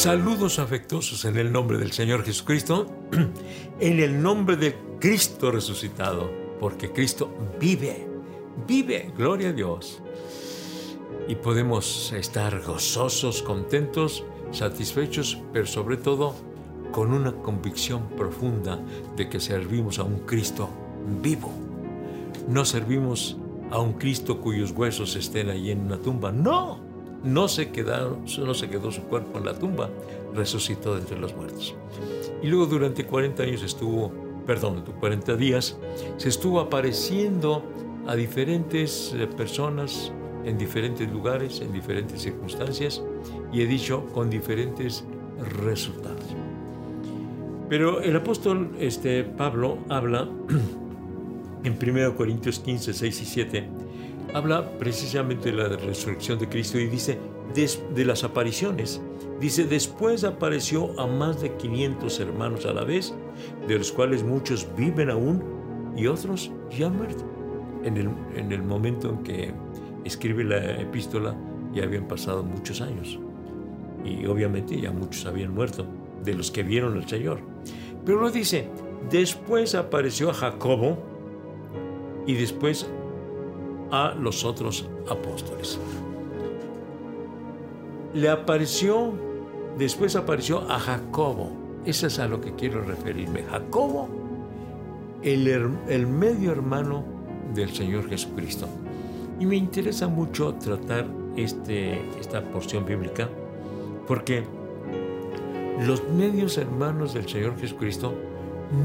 Saludos afectuosos en el nombre del Señor Jesucristo, en el nombre de Cristo resucitado, porque Cristo vive, vive, gloria a Dios. Y podemos estar gozosos, contentos, satisfechos, pero sobre todo con una convicción profunda de que servimos a un Cristo vivo. No servimos a un Cristo cuyos huesos estén ahí en una tumba, no no se, quedó su cuerpo en la tumba, resucitó de entre los muertos. Y luego durante 40 años estuvo, perdón, 40 días, se estuvo apareciendo a diferentes eh, personas en diferentes lugares, en diferentes circunstancias, y he dicho con diferentes resultados. Pero el apóstol este, Pablo habla en 1 Corintios 15, 6 y 7 habla precisamente de la resurrección de Cristo y dice de, las apariciones. Dice, después apareció a más de 500 hermanos a la vez, de los cuales muchos viven aún y otros ya han muerto. En el, en el momento en que escribe la epístola ya habían pasado muchos años y obviamente ya muchos habían muerto de los que vieron al Señor. Pero lo dice, después apareció a Jacobo y después a los otros apóstoles. Le apareció, después apareció a Jacobo. Eso es a lo que quiero referirme. Jacobo, el, el medio hermano del Señor Jesucristo. Y me interesa mucho tratar este, esta porción bíblica porque los medios hermanos del Señor Jesucristo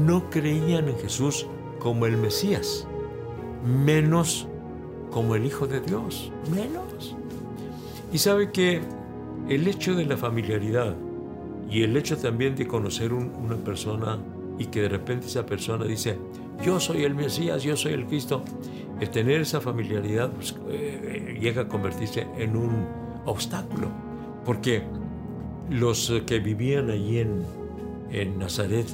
no creían en Jesús como el Mesías, menos como el Hijo de Dios, menos. Y sabe que el hecho de la familiaridad y el hecho también de conocer una persona y que de repente esa persona dice, yo soy el Mesías, yo soy el Cristo, el tener esa familiaridad pues, eh, llega a convertirse en un obstáculo, porque los que vivían allí en, en Nazaret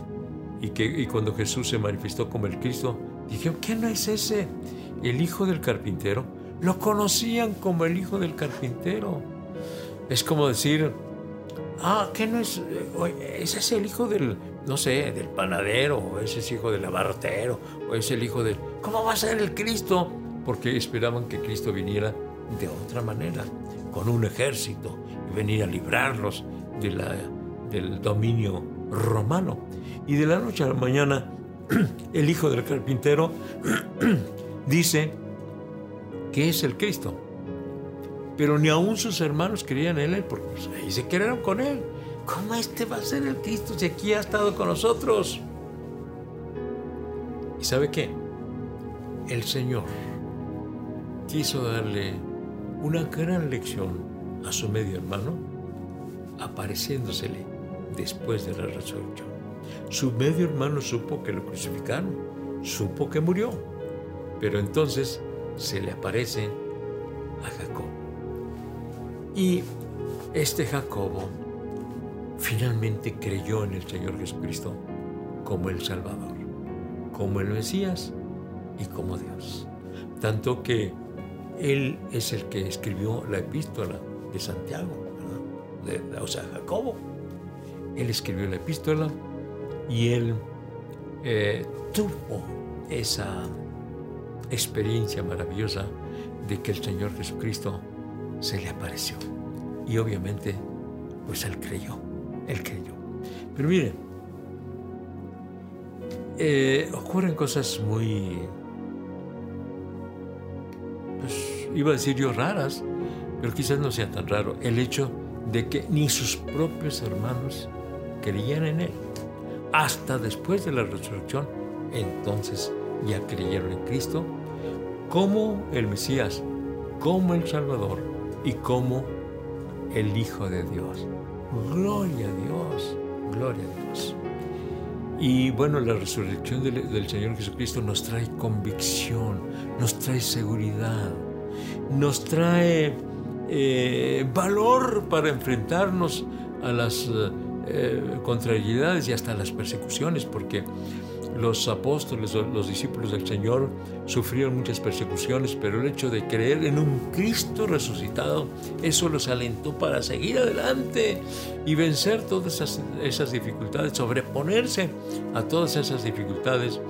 y que y cuando Jesús se manifestó como el Cristo, dijeron, ¿qué no es ese? El hijo del carpintero, lo conocían como el hijo del carpintero. Es como decir, ah, ¿qué no es? Ese es el hijo del, no sé, del panadero, o ese es hijo del abartero, o es el hijo del... ¿Cómo va a ser el Cristo? Porque esperaban que Cristo viniera de otra manera, con un ejército, y venir a librarlos de la, del dominio romano. Y de la noche a la mañana, el hijo del carpintero dice que es el Cristo. Pero ni aún sus hermanos creían en él, porque pues, ahí se quedaron con él. ¿Cómo este va a ser el Cristo si aquí ha estado con nosotros? ¿Y sabe qué? El Señor quiso darle una gran lección a su medio hermano, apareciéndosele después de la resurrección. Su medio hermano supo que lo crucificaron, supo que murió pero entonces se le aparece a Jacob. Y este Jacobo finalmente creyó en el Señor Jesucristo como el Salvador, como el Mesías y como Dios. Tanto que él es el que escribió la epístola de Santiago, o sea, Jacobo. Él escribió la epístola y él eh, tuvo esa experiencia maravillosa de que el Señor Jesucristo se le apareció. Y obviamente, pues él creyó, él creyó. Pero miren, eh, ocurren cosas muy, pues iba a decir yo raras, pero quizás no sea tan raro el hecho de que ni sus propios hermanos creían en él. Hasta después de la resurrección, entonces ya creyeron en Cristo como el Mesías, como el Salvador y como el Hijo de Dios. Gloria a Dios, gloria a Dios. Y bueno, la resurrección del, Señor Jesucristo nos trae convicción, nos trae seguridad, nos trae eh, valor para enfrentarnos a las eh, contrariedades y hasta las persecuciones, porque los apóstoles, los discípulos del Señor sufrieron muchas persecuciones, pero el hecho de creer en un Cristo resucitado, eso los alentó para seguir adelante y vencer todas esas, dificultades, sobreponerse a todas esas dificultades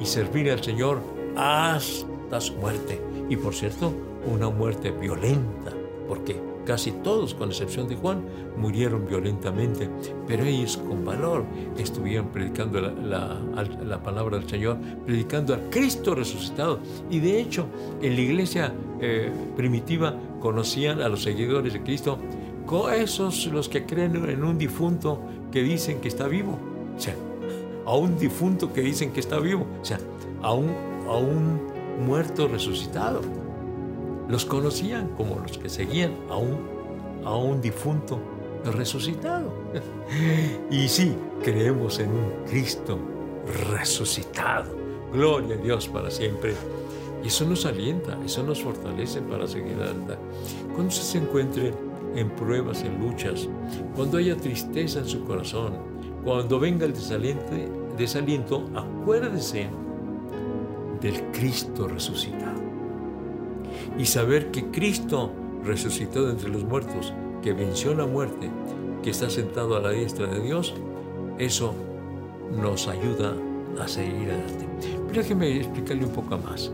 y servir al Señor hasta su muerte. Y por cierto, una muerte violenta, porque Casi todos, con excepción de Juan, murieron violentamente, pero ellos con valor estuvieron predicando la, palabra del Señor, predicando a Cristo resucitado. Y de hecho, en la iglesia eh, primitiva conocían a los seguidores de Cristo, con esos los que creen en un difunto que dicen que está vivo. O sea, a un difunto que dicen que está vivo. O sea, a un, a un muerto resucitado. Los conocían como los que seguían a un, a un difunto resucitado. Y sí, creemos en un Cristo resucitado. Gloria a Dios para siempre. Y eso nos alienta, eso nos fortalece para seguir adelante. Cuando se encuentren en pruebas, en luchas, cuando haya tristeza en su corazón, cuando venga el desaliento, desaliento acuérdese del Cristo resucitado y saber que Cristo resucitó de entre los muertos, que venció la muerte, que está sentado a la diestra de Dios, eso nos ayuda a seguir adelante. Pero déjeme explicarle un poco más.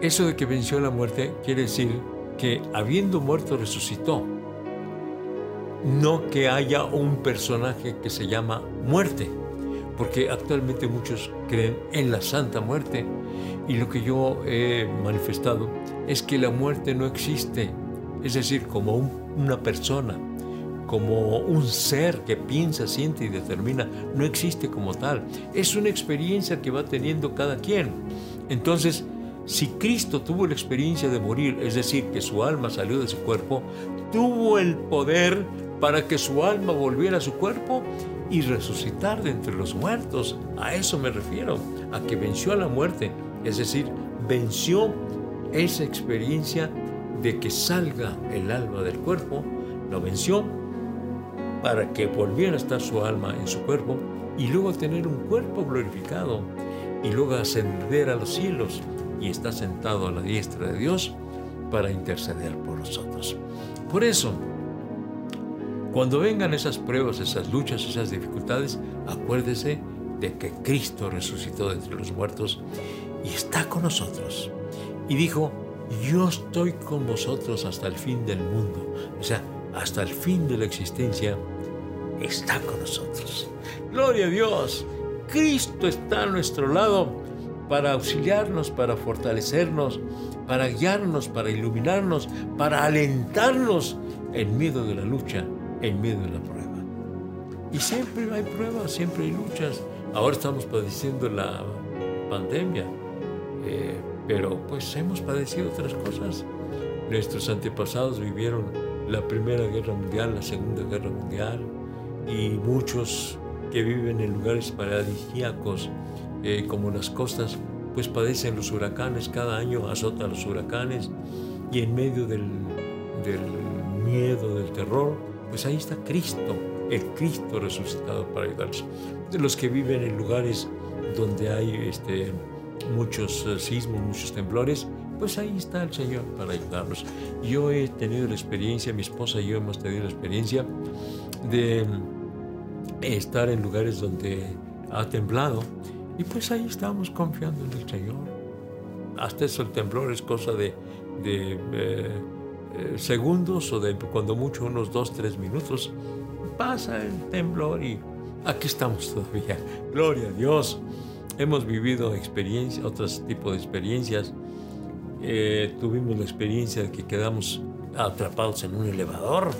Eso de que venció la muerte quiere decir que habiendo muerto resucitó. No que haya un personaje que se llama muerte, porque actualmente muchos creen en la santa muerte y lo que yo he manifestado es que la muerte no existe, es decir, como una persona, como un ser que piensa, siente y determina, no existe como tal. Es una experiencia que va teniendo cada quien. Entonces, si Cristo tuvo la experiencia de morir, es decir, que su alma salió de su cuerpo, tuvo el poder para que su alma volviera a su cuerpo y resucitar de entre los muertos. A eso me refiero, a que venció a la muerte, es decir, venció esa experiencia de que salga el alma del cuerpo, lo venció para que volviera a estar su alma en su cuerpo y luego tener un cuerpo glorificado y luego ascender a los cielos y está sentado a la diestra de Dios para interceder por nosotros. Por eso, cuando vengan esas pruebas, esas luchas, esas dificultades, acuérdese de que Cristo resucitó de entre los muertos y está con nosotros. Y dijo, yo estoy con vosotros hasta el fin del mundo. O sea, hasta el fin de la existencia, está con nosotros. Gloria a Dios. Cristo está a nuestro lado para auxiliarnos, para fortalecernos, para guiarnos, para iluminarnos, para alentarnos en medio de la lucha, en medio de la prueba. Y siempre hay pruebas, siempre hay luchas. Ahora estamos padeciendo la pandemia, eh, pero pues hemos padecido otras cosas. Nuestros antepasados vivieron la Primera Guerra Mundial, la Segunda Guerra Mundial, y muchos que viven en lugares paradisíacos eh, como las costas, pues padecen los huracanes, cada año azotan los huracanes, y en medio del, del miedo, del terror, pues ahí está Cristo, el Cristo resucitado para ayudarlos. De los que viven en lugares donde hay este, muchos eh, sismos, muchos temblores, pues ahí está el Señor para ayudarnos. Yo he tenido la experiencia, mi esposa y yo hemos tenido la experiencia de estar en lugares donde ha temblado y pues ahí estamos confiando en el Señor. Hasta eso el temblor es cosa de, de eh, eh, segundos o de cuando mucho unos dos, tres minutos. Pasa el temblor y aquí estamos todavía. Gloria a Dios hemos vivido experiencias, otros tipos de experiencias. Eh, tuvimos la experiencia de que quedamos atrapados en un elevador.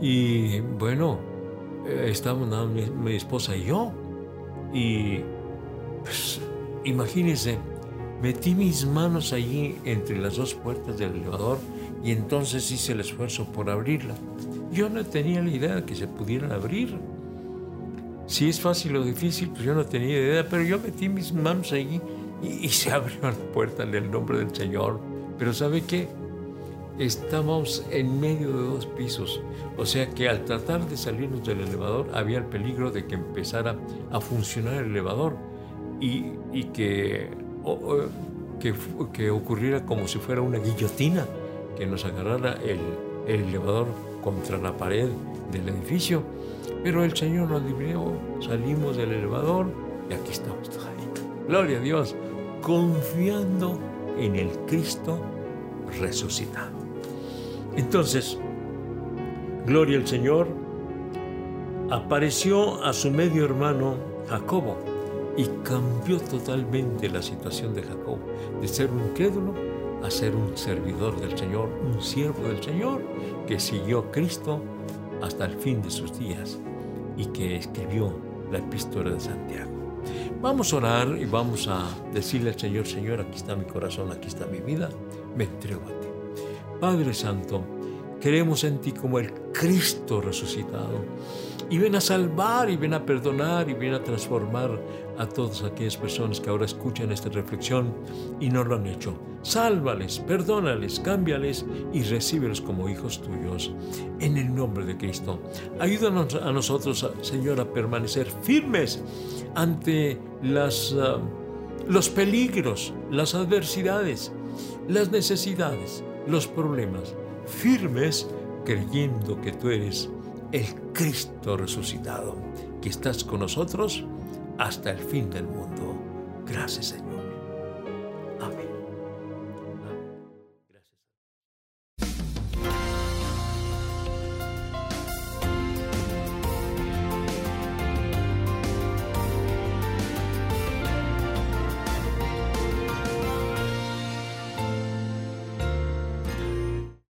Y bueno, eh, estábamos mi, mi, esposa y yo. Y pues, imagínense, metí mis manos allí entre las dos puertas del elevador y entonces hice el esfuerzo por abrirla. Yo no tenía la idea de que se pudieran abrir. Si es fácil o difícil, pues yo no tenía idea, pero yo metí mis manos ahí y, se abrió la puerta en el nombre del Señor. Pero ¿sabe qué? estábamos en medio de dos pisos. O sea que al tratar de salirnos del elevador había el peligro de que empezara a funcionar el elevador y, que, que, que, ocurriera como si fuera una guillotina, que nos agarrara el, el elevador contra la pared del edificio. Pero el Señor nos libró, salimos del elevador y aquí estamos todavía. Gloria a Dios, confiando en el Cristo resucitado. Entonces, gloria al Señor, apareció a su medio hermano Jacobo y cambió totalmente la situación de Jacobo, de ser un crédulo a ser un servidor del Señor, un siervo del Señor que siguió a Cristo hasta el fin de sus días y que escribió la epístola de Santiago. Vamos a orar y vamos a decirle al Señor, Señor, aquí está mi corazón, aquí está mi vida, me entrego a ti. Padre Santo, creemos en ti como el Cristo resucitado. Y ven a salvar y ven a perdonar y ven a transformar a todas aquellas personas que ahora escuchan esta reflexión y no lo han hecho. Sálvales, perdónales, cámbiales y recíbelos como hijos tuyos. En el nombre de Cristo. Ayúdanos a nosotros, Señor, a permanecer firmes ante las, ah, los peligros, las adversidades, las necesidades los problemas, firmes creyendo que tú eres el Cristo resucitado, que estás con nosotros hasta el fin del mundo. Gracias Señor.